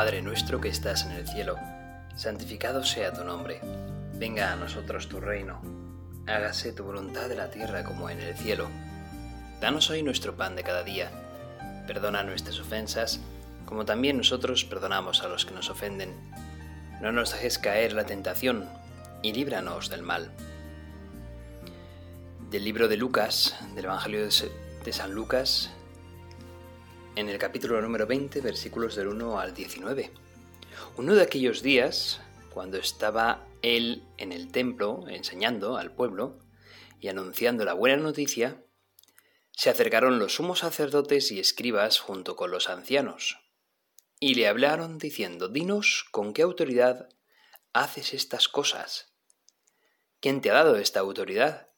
Padre nuestro que estás en el cielo, santificado sea tu nombre. Venga a nosotros tu reino. Hágase tu voluntad en la tierra como en el cielo. Danos hoy nuestro pan de cada día. Perdona nuestras ofensas, como también nosotros perdonamos a los que nos ofenden. No nos dejes caer la tentación y líbranos del mal. Del libro de Lucas, del Evangelio de San Lucas, en el capítulo número 20, versículos del 1 al 19. Uno de aquellos días, cuando estaba él en el templo enseñando al pueblo y anunciando la buena noticia, se acercaron los sumos sacerdotes y escribas junto con los ancianos, y le hablaron diciendo, Dinos con qué autoridad haces estas cosas. ¿Quién te ha dado esta autoridad?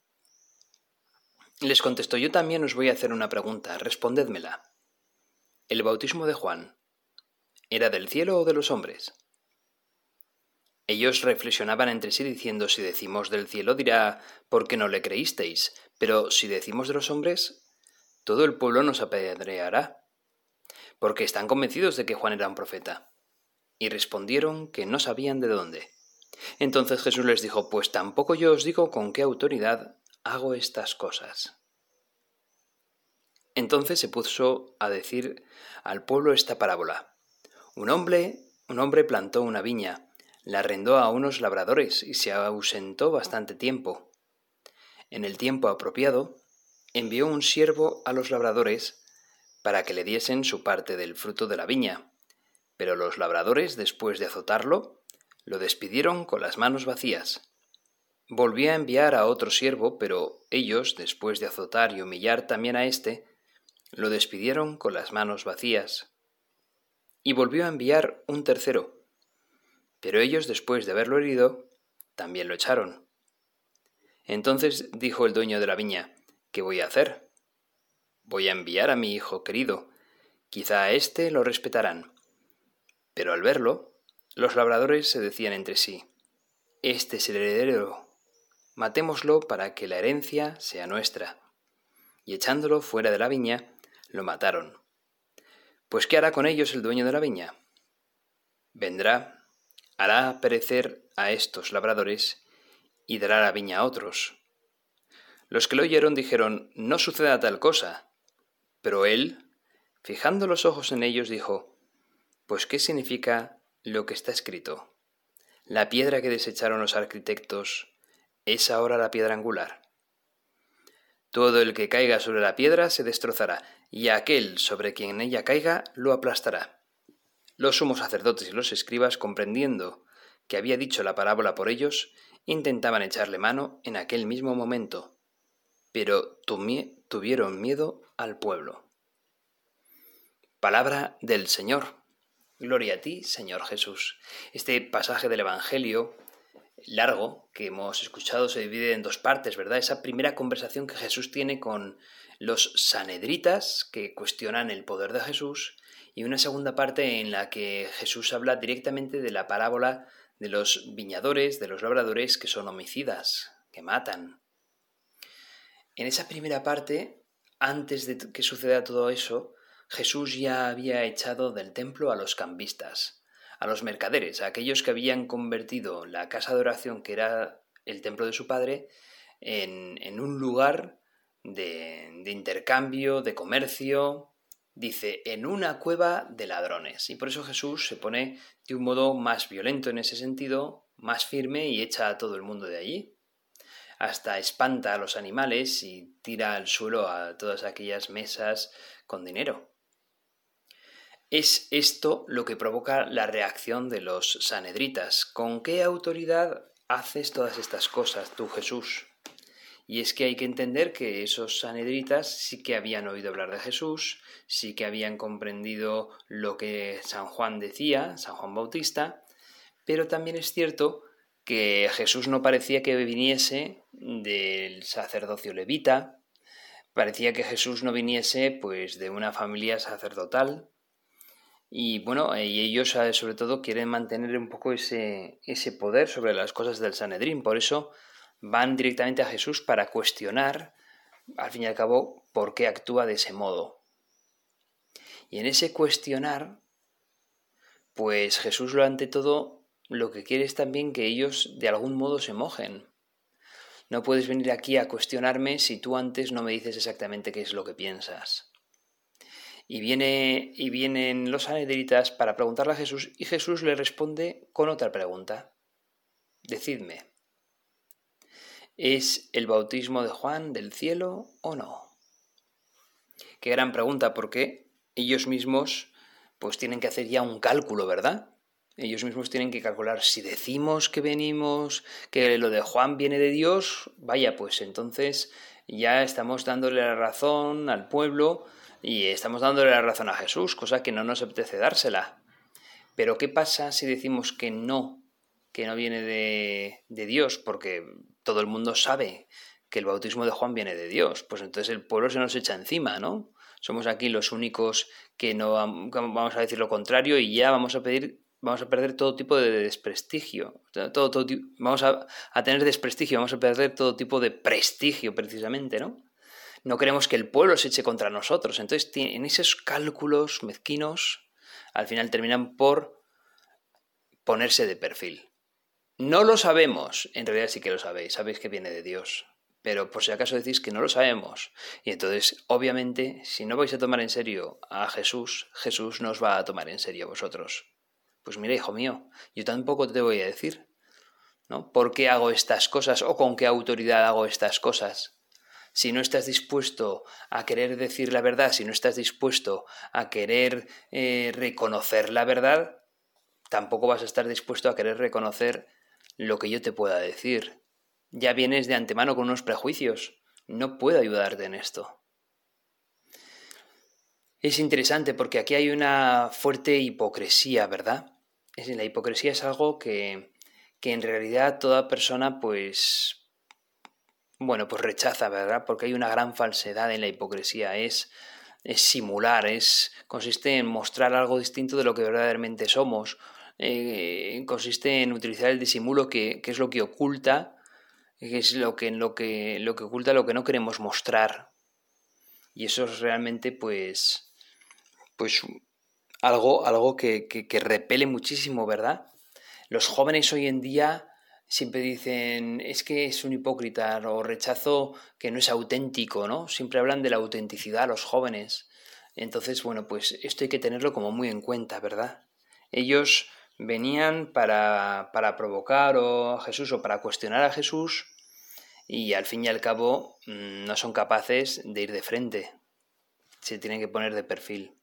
Les contestó, yo también os voy a hacer una pregunta, respondedmela. ¿El bautismo de Juan era del cielo o de los hombres? Ellos reflexionaban entre sí diciendo, si decimos del cielo dirá, ¿por qué no le creísteis? Pero si decimos de los hombres, todo el pueblo nos apedreará, porque están convencidos de que Juan era un profeta. Y respondieron que no sabían de dónde. Entonces Jesús les dijo, pues tampoco yo os digo con qué autoridad hago estas cosas. Entonces se puso a decir al pueblo esta parábola. Un hombre, un hombre plantó una viña, la arrendó a unos labradores y se ausentó bastante tiempo. En el tiempo apropiado, envió un siervo a los labradores para que le diesen su parte del fruto de la viña. Pero los labradores, después de azotarlo, lo despidieron con las manos vacías. Volvió a enviar a otro siervo, pero ellos, después de azotar y humillar también a éste, lo despidieron con las manos vacías. Y volvió a enviar un tercero. Pero ellos, después de haberlo herido, también lo echaron. Entonces dijo el dueño de la viña, ¿qué voy a hacer? Voy a enviar a mi hijo querido. Quizá a éste lo respetarán. Pero al verlo, los labradores se decían entre sí, Este es el heredero. Matémoslo para que la herencia sea nuestra. Y echándolo fuera de la viña, lo mataron. Pues ¿qué hará con ellos el dueño de la viña? Vendrá, hará perecer a estos labradores y dará la viña a otros. Los que lo oyeron dijeron, no suceda tal cosa. Pero él, fijando los ojos en ellos, dijo, pues ¿qué significa lo que está escrito? La piedra que desecharon los arquitectos es ahora la piedra angular. Todo el que caiga sobre la piedra se destrozará, y aquel sobre quien en ella caiga lo aplastará. Los sumos sacerdotes y los escribas, comprendiendo que había dicho la parábola por ellos, intentaban echarle mano en aquel mismo momento, pero tuvieron miedo al pueblo. Palabra del Señor. Gloria a ti, Señor Jesús. Este pasaje del Evangelio largo que hemos escuchado se divide en dos partes, ¿verdad? Esa primera conversación que Jesús tiene con los sanedritas que cuestionan el poder de Jesús y una segunda parte en la que Jesús habla directamente de la parábola de los viñadores, de los labradores que son homicidas, que matan. En esa primera parte, antes de que suceda todo eso, Jesús ya había echado del templo a los cambistas, a los mercaderes, a aquellos que habían convertido la casa de oración, que era el templo de su padre, en, un lugar de, de intercambio, de comercio, dice, en una cueva de ladrones. Y por eso Jesús se pone de un modo más violento en ese sentido, más firme y echa a todo el mundo de allí. Hasta espanta a los animales y tira al suelo a todas aquellas mesas con dinero. Es esto lo que provoca la reacción de los sanedritas. ¿Con qué autoridad haces todas estas cosas tú, Jesús? Y es que hay que entender que esos sanedritas sí que habían oído hablar de Jesús, sí que habían comprendido lo que San Juan decía, San Juan Bautista, pero también es cierto que Jesús no parecía que viniese del sacerdocio levita, parecía que Jesús no viniese pues de una familia sacerdotal, y bueno, y ellos eh, sobre todo quieren mantener un poco ese, ese poder sobre las cosas del Sanedrín. Por eso van directamente a Jesús para cuestionar, al fin y al cabo, por qué actúa de ese modo. Y en ese cuestionar, pues Jesús lo ante todo lo que quiere es también que ellos de algún modo se mojen. No puedes venir aquí a cuestionarme si tú antes no me dices exactamente qué es lo que piensas. Y, viene, y vienen los anedritas para preguntarle a Jesús y Jesús le responde con otra pregunta. Decidme, ¿es el bautismo de Juan del cielo o no? Qué gran pregunta, porque ellos mismos pues tienen que hacer ya un cálculo, ¿verdad? Ellos mismos tienen que calcular si decimos que venimos, que lo de Juan viene de Dios, vaya, pues entonces ya estamos dándole la razón al pueblo y estamos dándole la razón a Jesús, cosa que no nos apetece dársela. Pero ¿qué pasa si decimos que no, que no viene de, de Dios? Porque todo el mundo sabe que el bautismo de Juan viene de Dios. Pues entonces el pueblo se nos echa encima, ¿no? Somos aquí los únicos que no vamos a decir lo contrario y ya vamos a pedir vamos a perder todo tipo de desprestigio. Todo, todo, vamos a, a, tener desprestigio, vamos a perder todo tipo de prestigio precisamente, ¿no? No queremos que el pueblo se eche contra nosotros. Entonces, en esos cálculos mezquinos, al final terminan por ponerse de perfil. No lo sabemos, en realidad sí que lo sabéis, sabéis que viene de Dios, pero por si acaso decís que no lo sabemos. Y entonces, obviamente, si no vais a tomar en serio a Jesús, Jesús nos va a tomar en serio a vosotros. Pues mira, hijo mío, yo tampoco te voy a decir, ¿no? ¿Por qué hago estas cosas o con qué autoridad hago estas cosas? si no estás dispuesto a querer decir la verdad, si no estás dispuesto a querer eh, reconocer la verdad, tampoco vas a estar dispuesto a querer reconocer lo que yo te pueda decir. Ya vienes de antemano con unos prejuicios. No puedo ayudarte en esto. Es interesante porque aquí hay una fuerte hipocresía, ¿verdad? La hipocresía es algo que, que en realidad toda persona pues bueno, pues rechaza, ¿verdad? Porque hay una gran falsedad en la hipocresía, es, es simular, es, consiste en mostrar algo distinto de lo que verdaderamente somos, eh, consiste en utilizar el disimulo que, que, es lo que oculta, que es lo que, lo, que, lo que oculta lo que no queremos mostrar. Y eso es realmente, pues, pues algo, algo que, que, repele muchísimo, ¿verdad? Los jóvenes hoy en día siempre dicen es que es un hipócrita o rechazo que no es auténtico, ¿no? Siempre hablan de la autenticidad los jóvenes. Entonces, bueno, pues esto hay que tenerlo como muy en cuenta, ¿verdad? Ellos venían para, para provocar a Jesús o para cuestionar a Jesús y al fin y al cabo mm, no son capaces de ir de frente. Se tienen que poner de perfil.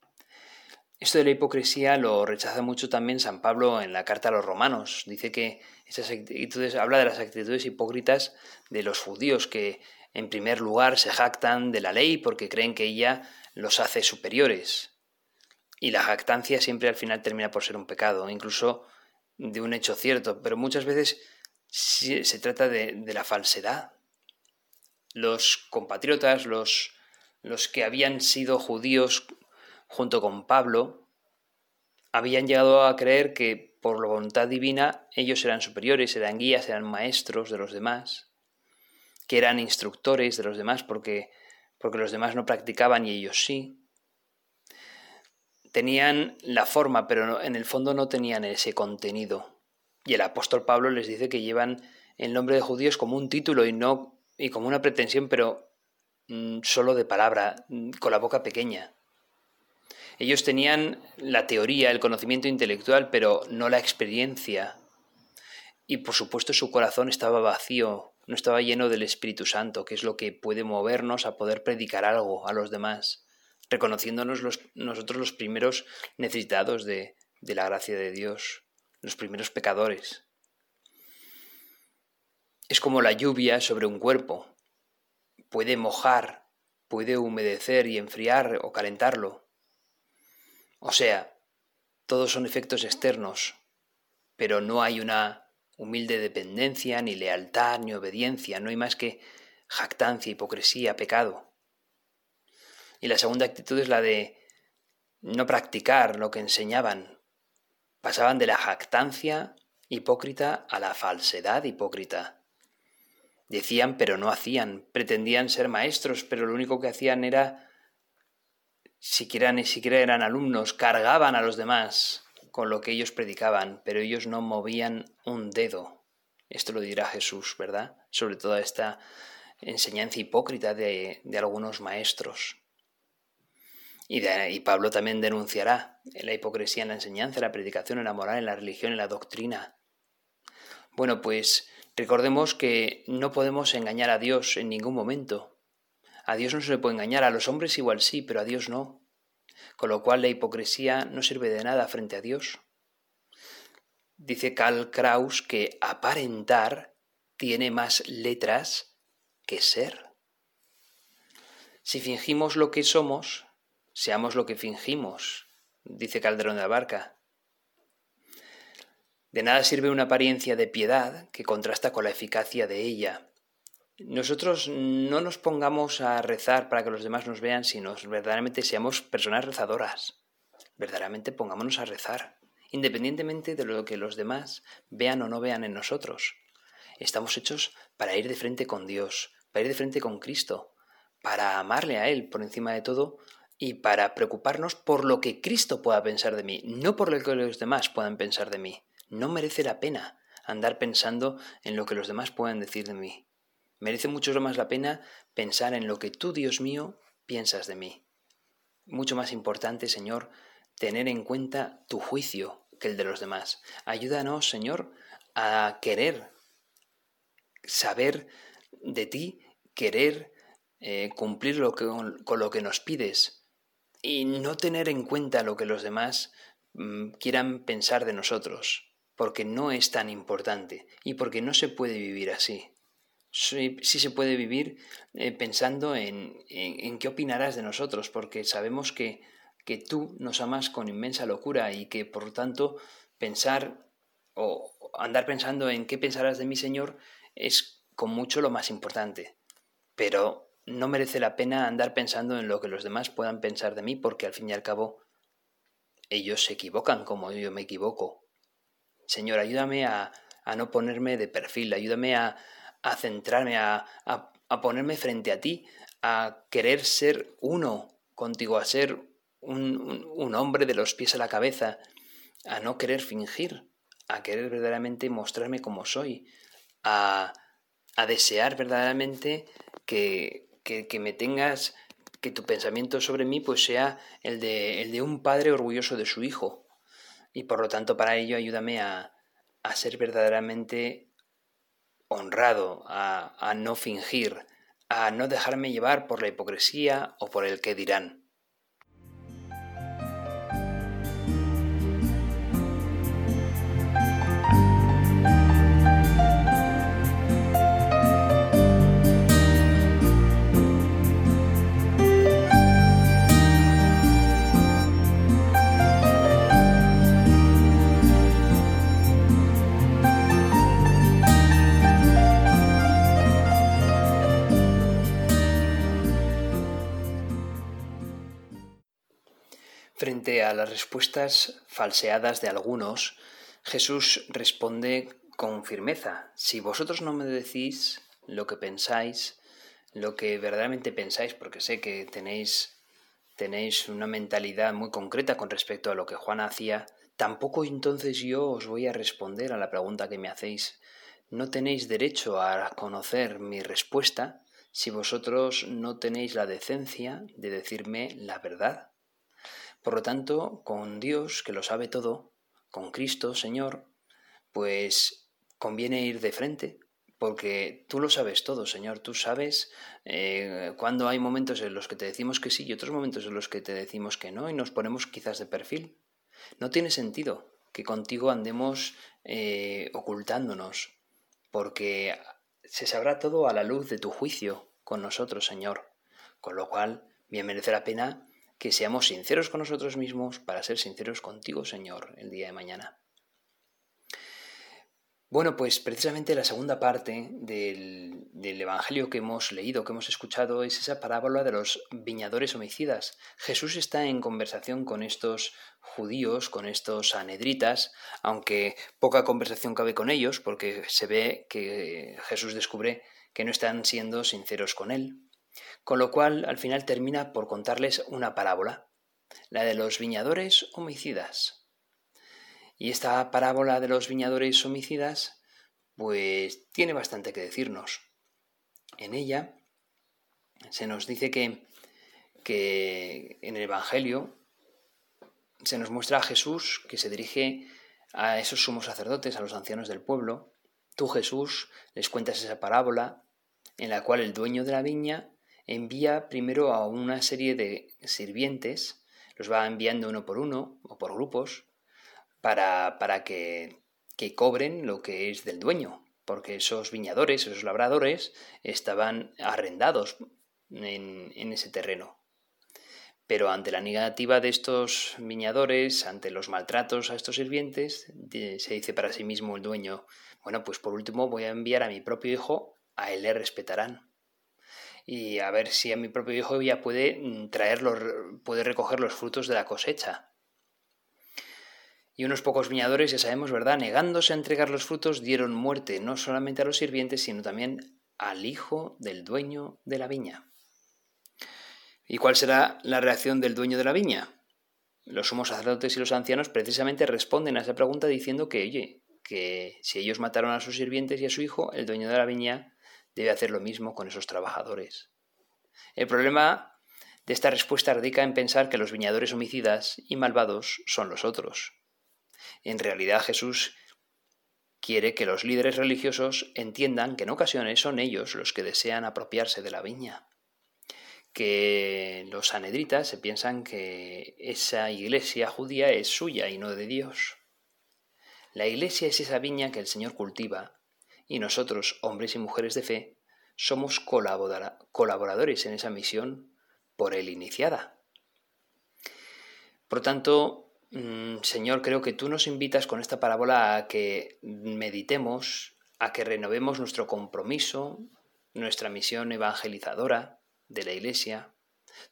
Esto de la hipocresía lo rechaza mucho también San Pablo en la carta a los romanos. Dice que esas actitudes, habla de las actitudes hipócritas de los judíos que en primer lugar se jactan de la ley porque creen que ella los hace superiores. Y la jactancia siempre al final termina por ser un pecado, incluso de un hecho cierto, pero muchas veces se trata de, de la falsedad. Los compatriotas, los, los que habían sido judíos junto con Pablo, habían llegado a creer que por la voluntad divina ellos eran superiores, eran guías, eran maestros de los demás, que eran instructores de los demás porque, porque los demás no practicaban y ellos sí. Tenían la forma, pero en el fondo no tenían ese contenido. Y el apóstol Pablo les dice que llevan el nombre de judíos como un título y no y como una pretensión, pero mm, solo de palabra, mm, con la boca pequeña. Ellos tenían la teoría, el conocimiento intelectual, pero no la experiencia. Y por supuesto su corazón estaba vacío, no estaba lleno del Espíritu Santo, que es lo que puede movernos a poder predicar algo a los demás, reconociéndonos nosotros los primeros necesitados de, de la gracia de Dios, los primeros pecadores. Es como la lluvia sobre un cuerpo. Puede mojar, puede humedecer y enfriar o calentarlo, o sea, todos son efectos externos, pero no hay una humilde dependencia, ni lealtad, ni obediencia, no hay más que jactancia, hipocresía, pecado. Y la segunda actitud es la de no practicar lo que enseñaban. Pasaban de la jactancia hipócrita a la falsedad hipócrita. Decían pero no hacían, pretendían ser maestros, pero lo único que hacían era siquiera ni siquiera eran alumnos, cargaban a los demás con lo que ellos predicaban, pero ellos no movían un dedo. Esto lo dirá Jesús, ¿verdad? Sobre toda esta enseñanza hipócrita de, algunos maestros. Y, y, Pablo también denunciará la hipocresía en la enseñanza, en la predicación, en la moral, en la religión, en la doctrina. Bueno, pues recordemos que no podemos engañar a Dios en ningún momento. A Dios no se le puede engañar, a los hombres igual sí, pero a Dios no. Con lo cual la hipocresía no sirve de nada frente a Dios. Dice Karl Kraus que aparentar tiene más letras que ser. Si fingimos lo que somos, seamos lo que fingimos, dice Calderón de la Barca. De nada sirve una apariencia de piedad que contrasta con la eficacia de ella. Nosotros no nos pongamos a rezar para que los demás nos vean, sino verdaderamente seamos personas rezadoras. Verdaderamente pongámonos a rezar, independientemente de lo que los demás vean o no vean en nosotros. Estamos hechos para ir de frente con Dios, para ir de frente con Cristo, para amarle a Él por encima de todo y para preocuparnos por lo que Cristo pueda pensar de mí, no por lo que los demás puedan pensar de mí. No merece la pena andar pensando en lo que los demás puedan decir de mí. Merece mucho más la pena pensar en lo que tú, Dios mío, piensas de mí. Mucho más importante, Señor, tener en cuenta tu juicio que el de los demás. Ayúdanos, Señor, a querer saber de ti, querer eh, cumplir lo que, con lo que nos pides y no tener en cuenta lo que los demás mm, quieran pensar de nosotros porque no es tan importante y porque no se puede vivir así. Sí, se puede vivir eh, pensando en, en, qué opinarás de nosotros, porque sabemos que, que tú nos amas con inmensa locura y que por tanto pensar o andar pensando en qué pensarás de mi Señor es con mucho lo más importante. Pero no merece la pena andar pensando en lo que los demás puedan pensar de mí, porque al fin y al cabo ellos se equivocan como yo me equivoco. Señor, ayúdame a, no ponerme de perfil, ayúdame a, centrarme, a, ponerme frente a ti, a querer ser uno contigo, a ser un, hombre de los pies a la cabeza, a no querer fingir, a querer verdaderamente mostrarme como soy, a, desear verdaderamente que, que, me tengas, que tu pensamiento sobre mí pues sea el de, el de un padre orgulloso de su hijo, y por lo tanto para ello ayúdame a, a ser verdaderamente honrado, a, no fingir, a no dejarme llevar por la hipocresía o por el que dirán. A las respuestas falseadas de algunos, Jesús responde con firmeza, si vosotros no me decís lo que pensáis, lo que verdaderamente pensáis, porque sé que tenéis, tenéis una mentalidad muy concreta con respecto a lo que Juan hacía, tampoco entonces yo os voy a responder a la pregunta que me hacéis. No tenéis derecho a conocer mi respuesta si vosotros no tenéis la decencia de decirme la verdad. Por lo tanto, con Dios, que lo sabe todo, con Cristo, Señor, pues conviene ir de frente, porque tú lo sabes todo, Señor. Tú sabes eh, cuando hay momentos en los que te decimos que sí y otros momentos en los que te decimos que no y nos ponemos quizás de perfil. No tiene sentido que contigo andemos eh, ocultándonos, porque se sabrá todo a la luz de tu juicio con nosotros, Señor. Con lo cual, bien merece la pena que seamos sinceros con nosotros mismos para ser sinceros contigo, Señor, el día de mañana. Bueno, pues precisamente la segunda parte del, Evangelio que hemos leído, que hemos escuchado, es esa parábola de los viñadores homicidas. Jesús está en conversación con estos judíos, con estos anedritas, aunque poca conversación cabe con ellos, porque se ve que Jesús descubre que no están siendo sinceros con él. Con lo cual, al final termina por contarles una parábola, la de los viñadores homicidas. Y esta parábola de los viñadores homicidas, pues tiene bastante que decirnos. En ella se nos dice que, que en el Evangelio se nos muestra a Jesús que se dirige a esos sumos sacerdotes, a los ancianos del pueblo. Tú, Jesús, les cuentas esa parábola en la cual el dueño de la viña envía primero a una serie de sirvientes, los va enviando uno por uno o por grupos, para, para que, que cobren lo que es del dueño, porque esos viñadores, esos labradores, estaban arrendados en, en ese terreno. Pero ante la negativa de estos viñadores, ante los maltratos a estos sirvientes, se dice para sí mismo el dueño, bueno, pues por último voy a enviar a mi propio hijo, a él le respetarán. Y a ver si a mi propio hijo ya puede mm, traer puede recoger los frutos de la cosecha. Y unos pocos viñadores, ya sabemos, ¿verdad?, negándose a entregar los frutos, dieron muerte no solamente a los sirvientes, sino también al hijo del dueño de la viña. ¿Y cuál será la reacción del dueño de la viña? Los sumos sacerdotes y los ancianos precisamente responden a esa pregunta diciendo que, oye, que si ellos mataron a sus sirvientes y a su hijo, el dueño de la viña debe hacer lo mismo con esos trabajadores. El problema de esta respuesta radica en pensar que los viñadores homicidas y malvados son los otros. En realidad Jesús quiere que los líderes religiosos entiendan que en ocasiones son ellos los que desean apropiarse de la viña que los sanedritas se piensan que esa iglesia judía es suya y no de Dios. La iglesia es esa viña que el Señor cultiva y nosotros, hombres y mujeres de fe, somos colaboradores en esa misión por él iniciada. Por tanto, mm, Señor, creo que tú nos invitas con esta parábola a que meditemos, a que renovemos nuestro compromiso, nuestra misión evangelizadora, de la Iglesia,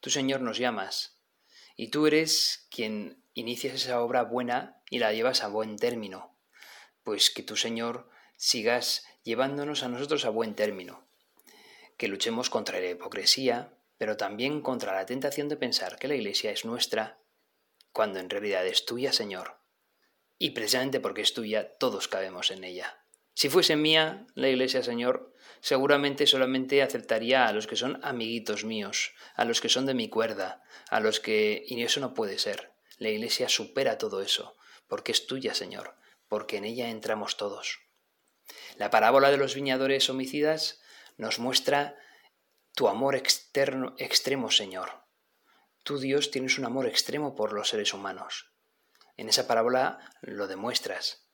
tú Señor nos llamas y tú eres quien inicias esa obra buena y la llevas a buen término, pues que tú Señor sigas llevándonos a nosotros a buen término, que luchemos contra la hipocresía, pero también contra la tentación de pensar que la Iglesia es nuestra, cuando en realidad es tuya, Señor. Y precisamente porque es tuya, todos cabemos en ella. Si fuese mía la Iglesia, Señor, seguramente solamente aceptaría a los que son amiguitos míos, a los que son de mi cuerda, a los que... y eso no puede ser. La Iglesia supera todo eso, porque es tuya, Señor, porque en ella entramos todos. La parábola de los viñadores homicidas nos muestra tu amor externo, extremo, Señor. Tú, Dios, tienes un amor extremo por los seres humanos. En esa parábola lo demuestras.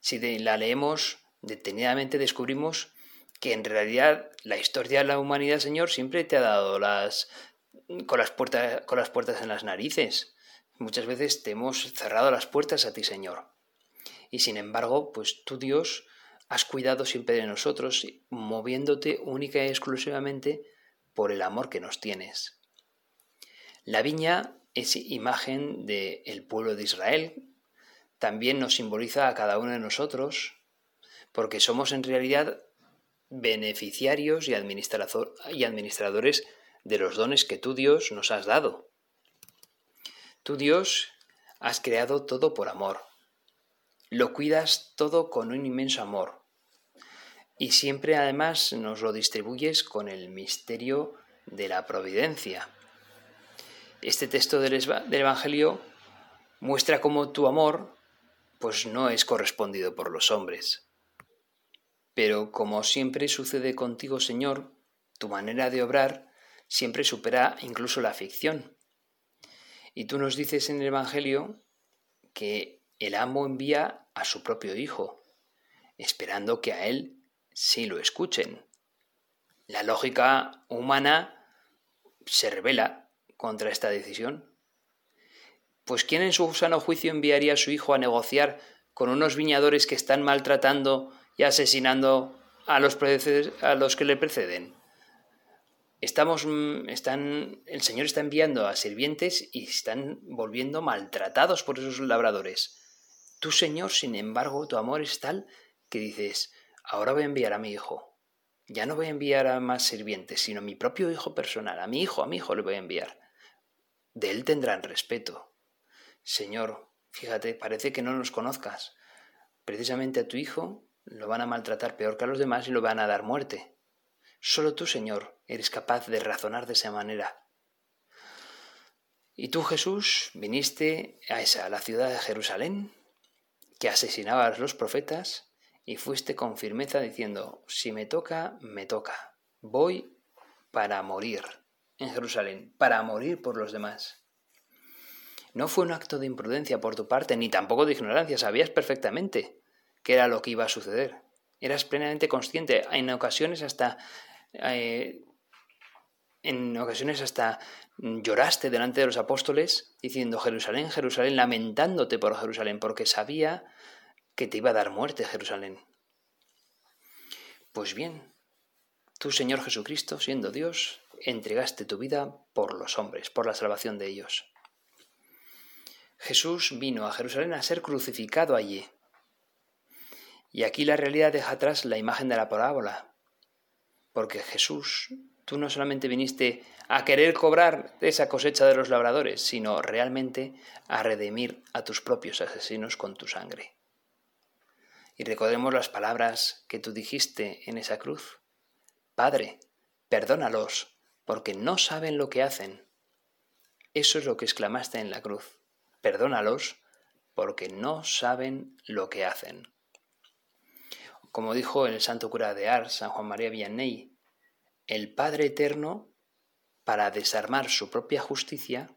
Si la leemos detenidamente, descubrimos que en realidad la historia de la humanidad, Señor, siempre te ha dado las con las puertas con las puertas en las narices. Muchas veces te hemos cerrado las puertas a ti, Señor. Y sin embargo, pues tú, Dios, has cuidado siempre de nosotros, moviéndote única y exclusivamente por el amor que nos tienes. La viña es imagen del pueblo de Israel, también nos simboliza a cada uno de nosotros, porque somos en realidad beneficiarios y, administradores de los dones que tú Dios nos has dado. Tú Dios has creado todo por amor. Lo cuidas todo con un inmenso amor. Y siempre además nos lo distribuyes con el misterio de la providencia. Este texto del, Evangelio muestra cómo tu amor pues no es correspondido por los hombres. Pero como siempre sucede contigo, Señor, tu manera de obrar siempre supera incluso la ficción. Y tú nos dices en el Evangelio que el amo envía a su propio Hijo, esperando que a él sí lo escuchen. La lógica humana se revela contra esta decisión. Pues ¿quién en su sano juicio enviaría a su hijo a negociar con unos viñadores que están maltratando y asesinando a los, a los que le preceden. Estamos, mm, están, el Señor está enviando a sirvientes y están volviendo maltratados por esos labradores. Tú, Señor, sin embargo, tu amor es tal que dices, ahora voy a enviar a mi hijo. Ya no voy a enviar a más sirvientes, sino a mi propio hijo personal, a mi hijo, a mi hijo le voy a enviar. De él tendrán respeto. Señor, Fíjate, parece que no nos conozcas. Precisamente a tu hijo lo van a maltratar peor que a los demás y lo van a dar muerte. Solo tú, Señor, eres capaz de razonar de esa manera. Y tú, Jesús, viniste a esa, a la ciudad de Jerusalén, que asesinaba a los profetas, y fuiste con firmeza diciendo, si me toca, me toca. Voy para morir en Jerusalén, para morir por los demás. No fue un acto de imprudencia por tu parte, ni tampoco de ignorancia, sabías perfectamente qué era lo que iba a suceder. Eras plenamente consciente, en ocasiones hasta... Eh, en ocasiones hasta lloraste delante de los apóstoles diciendo Jerusalén, Jerusalén, lamentándote por Jerusalén, porque sabía que te iba a dar muerte Jerusalén. Pues bien, tú, Señor Jesucristo, siendo Dios, entregaste tu vida por los hombres, por la salvación de ellos. Jesús vino a Jerusalén a ser crucificado allí. Y aquí la realidad deja atrás la imagen de la parábola, porque Jesús, tú no solamente viniste a querer cobrar esa cosecha de los labradores, sino realmente a redimir a tus propios asesinos con tu sangre. Y recordemos las palabras que tú dijiste en esa cruz. Padre, perdónalos, porque no saben lo que hacen. Eso es lo que exclamaste en la cruz. Perdónalos, porque no saben lo que hacen. Como dijo el santo cura de Ars, San Juan María Vianney, el Padre Eterno, para desarmar su propia justicia,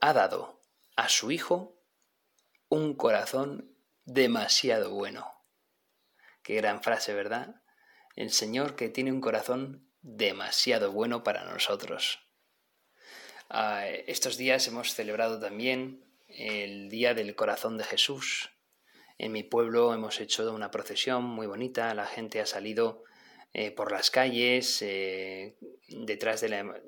ha dado a su Hijo un corazón demasiado bueno. Qué gran frase, ¿verdad? El Señor que tiene un corazón demasiado bueno para nosotros. Ah, estos días hemos celebrado también el Día del Corazón de Jesús. En mi pueblo hemos hecho una procesión muy bonita, la gente ha salido eh, por las calles, eh, detrás de la,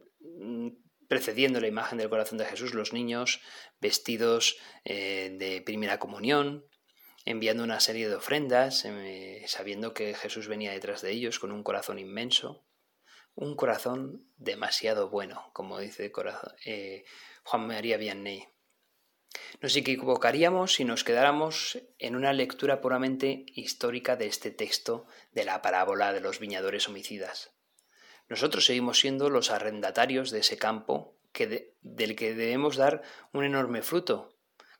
precediendo la imagen del corazón de Jesús, los niños vestidos eh, de primera comunión, enviando una serie de ofrendas, eh, sabiendo que Jesús venía detrás de ellos con un corazón inmenso, un corazón demasiado bueno, como dice eh, Juan María Vianney. Nos equivocaríamos si nos quedáramos en una lectura puramente histórica de este texto de la parábola de los viñadores homicidas. Nosotros seguimos siendo los arrendatarios de ese campo del que debemos dar un enorme fruto,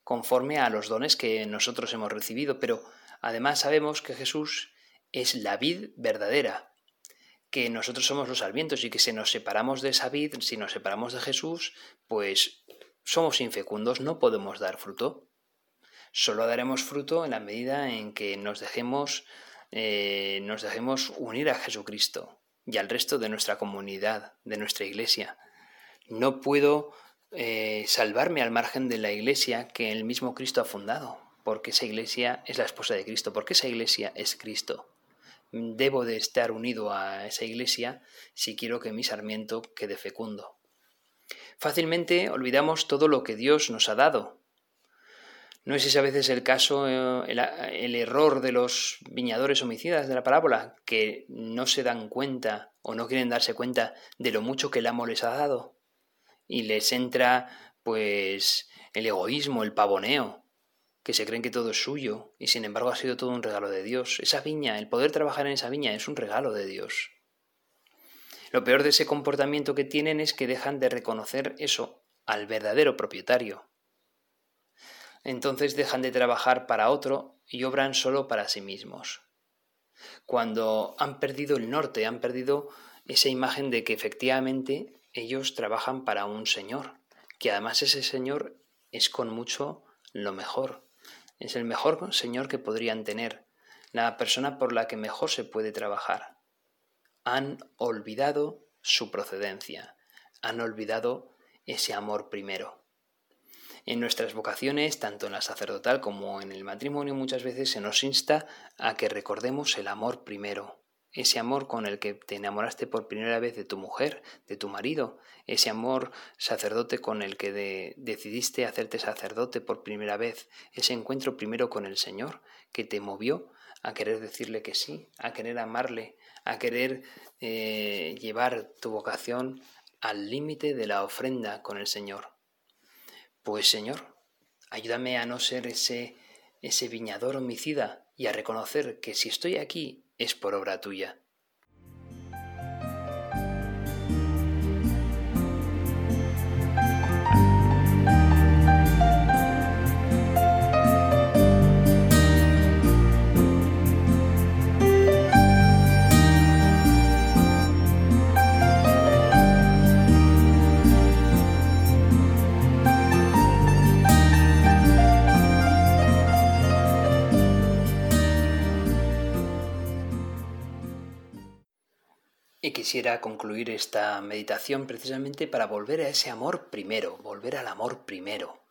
conforme a los dones que nosotros hemos recibido, pero además sabemos que Jesús es la vid verdadera, que nosotros somos los sarmientos y que si nos separamos de esa vid, si nos separamos de Jesús, pues somos infecundos, no podemos dar fruto. Solo daremos fruto en la medida en que nos dejemos, eh, nos dejemos unir a Jesucristo y al resto de nuestra comunidad, de nuestra iglesia. No puedo eh, salvarme al margen de la iglesia que el mismo Cristo ha fundado, porque esa iglesia es la esposa de Cristo, porque esa iglesia es Cristo. Debo de estar unido a esa iglesia si quiero que mi sarmiento quede fecundo. Fácilmente olvidamos todo lo que Dios nos ha dado. ¿No es ese a veces el caso, eh, el, el error de los viñadores homicidas de la parábola, que no se dan cuenta o no quieren darse cuenta de lo mucho que el amo les ha dado? Y les entra pues el egoísmo, el pavoneo, que se creen que todo es suyo y sin embargo ha sido todo un regalo de Dios. Esa viña, el poder trabajar en esa viña es un regalo de Dios. Lo peor de ese comportamiento que tienen es que dejan de reconocer eso al verdadero propietario. Entonces dejan de trabajar para otro y obran solo para sí mismos. Cuando han perdido el norte, han perdido esa imagen de que efectivamente ellos trabajan para un Señor, que además ese Señor es con mucho lo mejor. Es el mejor Señor que podrían tener, la persona por la que mejor se puede trabajar. Han olvidado su procedencia, han olvidado ese amor primero. En nuestras vocaciones, tanto en la sacerdotal como en el matrimonio, muchas veces se nos insta a que recordemos el amor primero, ese amor con el que te enamoraste por primera vez de tu mujer, de tu marido, ese amor sacerdote con el que decidiste hacerte sacerdote por primera vez, ese encuentro primero con el Señor que te movió a querer decirle que sí, a querer amarle, a querer eh, llevar tu vocación al límite de la ofrenda con el Señor. Pues Señor, Ayúdame a no ser ese, ese viñador homicida y a reconocer que si estoy aquí es por obra tuya. Quisiera concluir esta meditación precisamente para volver a ese amor primero, volver al amor primero.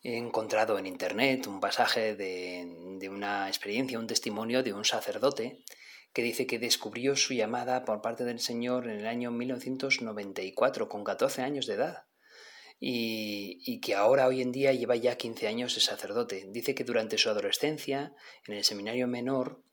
He encontrado en Internet un pasaje de, una experiencia, un testimonio de un sacerdote que dice que descubrió su llamada por parte del Señor en el año 1994, con 14 años de edad. Y, que ahora, hoy en día, lleva ya 15 años de sacerdote. Dice que durante su adolescencia, en el seminario menor,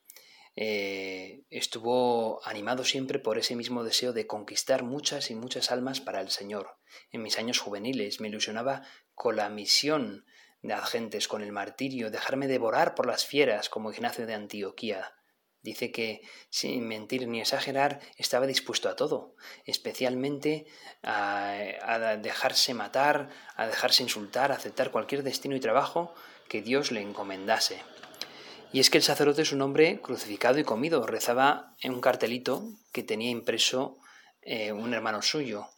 eh, estuvo animado siempre por ese mismo deseo de conquistar muchas y muchas almas para el Señor. En mis años juveniles me ilusionaba con la misión de agentes, con el martirio, dejarme devorar por las fieras como Ignacio de Antioquía. Dice que, sin mentir ni exagerar, estaba dispuesto a todo, especialmente a dejarse matar, a dejarse insultar, a aceptar cualquier destino y trabajo que Dios le encomendase. Y es que el sacerdote es un hombre crucificado y comido. Rezaba en un cartelito que tenía impreso eh, un hermano suyo,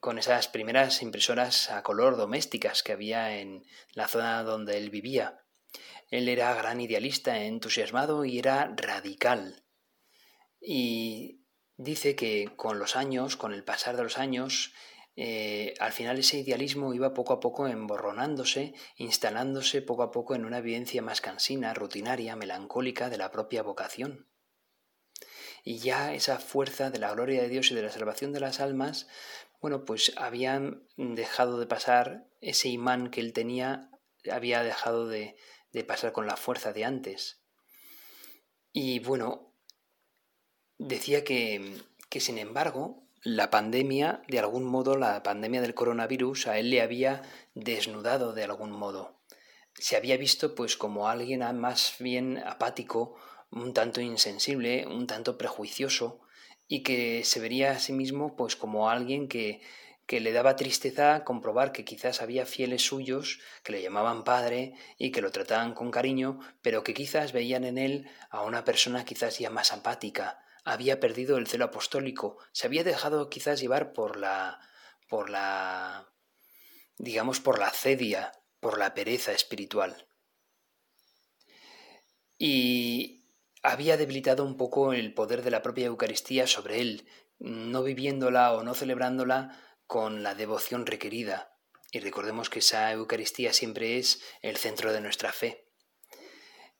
con esas primeras impresoras a color domésticas que había en la zona donde él vivía. Él era gran idealista, entusiasmado y era radical. Y dice que con los años, con el pasar de los años, eh, al final ese idealismo iba poco a poco emborronándose, instalándose poco a poco en una evidencia más cansina, rutinaria, melancólica de la propia vocación. Y ya esa fuerza de la gloria de Dios y de la salvación de las almas, bueno, pues habían dejado de pasar ese imán que él tenía, había dejado de, de pasar con la fuerza de antes. Y bueno, decía que, que sin embargo, la pandemia, de algún modo, la pandemia del coronavirus a él le había desnudado de algún modo. Se había visto pues como alguien más bien apático, un tanto insensible, un tanto prejuicioso, y que se vería a sí mismo pues como alguien que, que le daba tristeza comprobar que quizás había fieles suyos que le llamaban padre y que lo trataban con cariño, pero que quizás veían en él a una persona quizás ya más apática, había perdido el celo apostólico, se había dejado quizás llevar por la por la digamos por la cedia, por la pereza espiritual. Y había debilitado un poco el poder de la propia Eucaristía sobre él, no viviéndola o no celebrándola con la devoción requerida. Y recordemos que esa Eucaristía siempre es el centro de nuestra fe.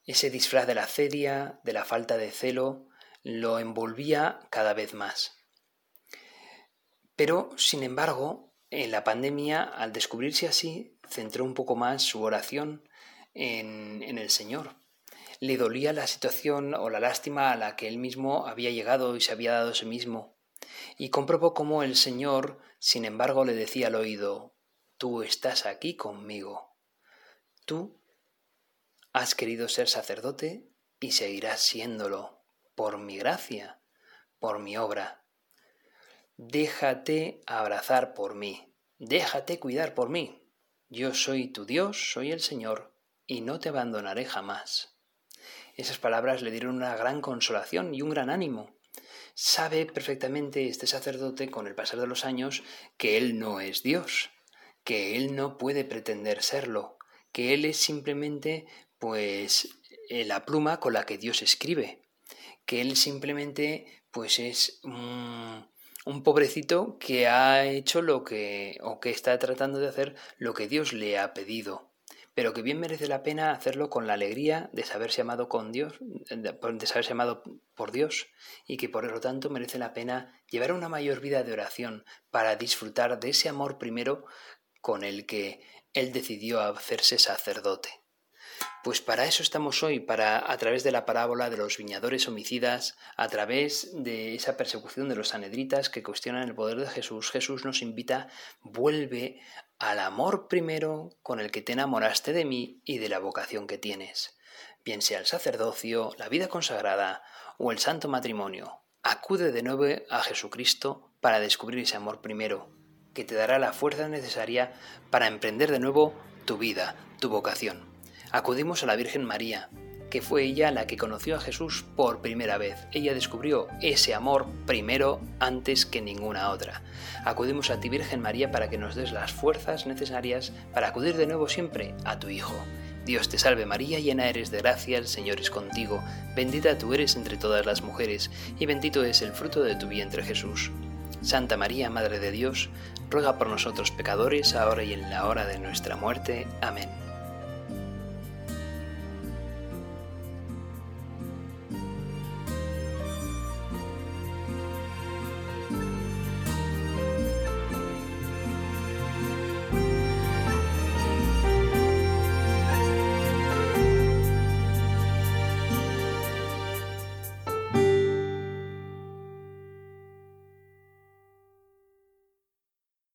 Ese disfraz de la cedia, de la falta de celo, lo envolvía cada vez más. Pero, sin embargo, en la pandemia, al descubrirse así, centró un poco más su oración en, en el Señor. Le dolía la situación o la lástima a la que él mismo había llegado y se había dado a sí mismo, y comprobó cómo el Señor, sin embargo, le decía al oído, Tú estás aquí conmigo. Tú has querido ser sacerdote y seguirás siéndolo por mi gracia, por mi obra. Déjate abrazar por mí, déjate cuidar por mí. Yo soy tu Dios, soy el Señor, y no te abandonaré jamás. Esas palabras le dieron una gran consolación y un gran ánimo. Sabe perfectamente este sacerdote con el pasar de los años que Él no es Dios, que Él no puede pretender serlo, que Él es simplemente pues eh, la pluma con la que Dios escribe, que él simplemente pues es un, pobrecito que ha hecho lo que o que está tratando de hacer lo que Dios le ha pedido pero que bien merece la pena hacerlo con la alegría de saberse amado con Dios, de saberse amado por Dios, y que por lo tanto merece la pena llevar una mayor vida de oración para disfrutar de ese amor primero con el que él decidió hacerse sacerdote. Pues para eso estamos hoy, para a través de la parábola de los viñadores homicidas, a través de esa persecución de los sanedritas que cuestionan el poder de Jesús, Jesús nos invita, vuelve al amor primero con el que te enamoraste de mí y de la vocación que tienes, bien sea el sacerdocio, la vida consagrada o el santo matrimonio. Acude de nuevo a Jesucristo para descubrir ese amor primero, que te dará la fuerza necesaria para emprender de nuevo tu vida, tu vocación acudimos a la Virgen María, que fue ella la que conoció a Jesús por primera vez. Ella descubrió ese amor primero antes que ninguna otra. Acudimos a ti Virgen María para que nos des las fuerzas necesarias para acudir de nuevo siempre a tu Hijo. Dios te salve María, llena eres de gracia, el Señor es contigo, bendita tú eres entre todas las mujeres, y bendito es el fruto de tu vientre Jesús. Santa María, Madre de Dios, ruega por nosotros pecadores, ahora y en la hora de nuestra muerte. Amén.